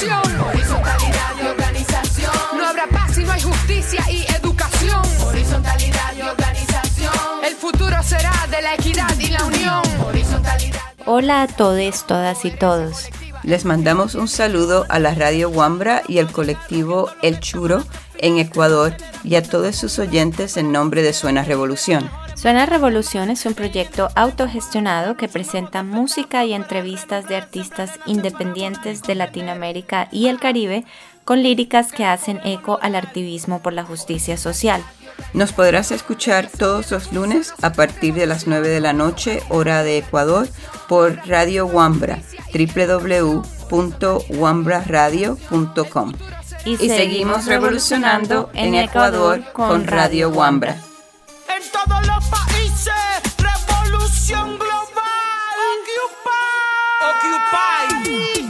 revolución. Horizontalidad y organización. No habrá paz si no hay justicia y educación. Horizontalidad y organización. El futuro será de la equidad y la unión. Horizontalidad. Hola a todos, todas y todos. Les mandamos un saludo a la Radio Wambra y al colectivo El Churo en Ecuador y a todos sus oyentes en nombre de Suena Revolución. Suena Revolución es un proyecto autogestionado que presenta música y entrevistas de artistas independientes de Latinoamérica y el Caribe con líricas que hacen eco al activismo por la justicia social. Nos podrás escuchar todos los lunes a partir de las 9 de la noche, hora de Ecuador, por Radio Wambra, www.wambraradio.com. Y, Y seguimos revolucionando en Ecuador con Radio Wambra. En todos los países, revolución global. Occupy. Occupy.